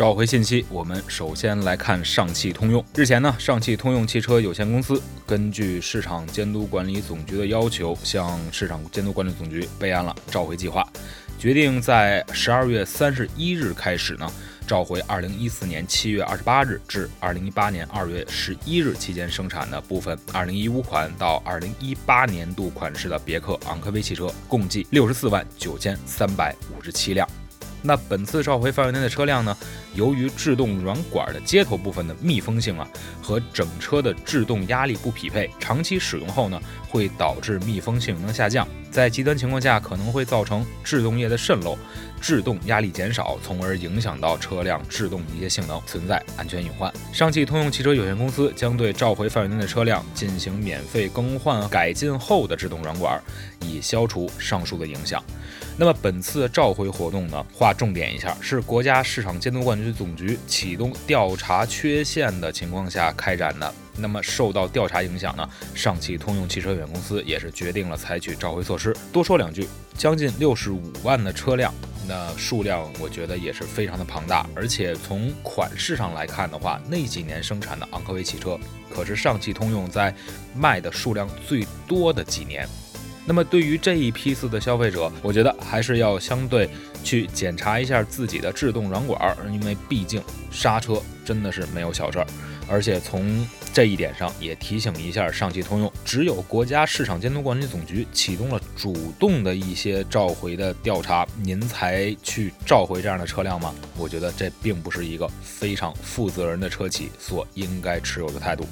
召回信息，我们首先来看上汽通用。日前呢，上汽通用汽车有限公司根据市场监督管理总局的要求，向市场监督管理总局备案了召回计划，决定在十二月三十一日开始呢，召回二零一四年七月二十八日至二零一八年二月十一日期间生产的部分二零一五款到二零一八年度款式的别克昂科威汽车，共计六十四万九千三百五十七辆。那本次召回范围内的车辆呢，由于制动软管的接头部分的密封性啊和整车的制动压力不匹配，长期使用后呢，会导致密封性能下降，在极端情况下可能会造成制动液的渗漏，制动压力减少，从而影响到车辆制动一些性能，存在安全隐患。上汽通用汽车有限公司将对召回范围内的车辆进行免费更换改进后的制动软管，以消除上述的影响。那么本次召回活动呢，划重点一下，是国家市场监督管理总局启动调查缺陷的情况下开展的。那么受到调查影响呢，上汽通用汽车有限公司也是决定了采取召回措施。多说两句，将近六十五万的车辆，那数量我觉得也是非常的庞大。而且从款式上来看的话，那几年生产的昂科威汽车，可是上汽通用在卖的数量最多的几年。那么对于这一批次的消费者，我觉得还是要相对去检查一下自己的制动软管，因为毕竟刹车真的是没有小事儿。而且从这一点上也提醒一下上汽通用，只有国家市场监督管理总局启动了主动的一些召回的调查，您才去召回这样的车辆吗？我觉得这并不是一个非常负责任的车企所应该持有的态度。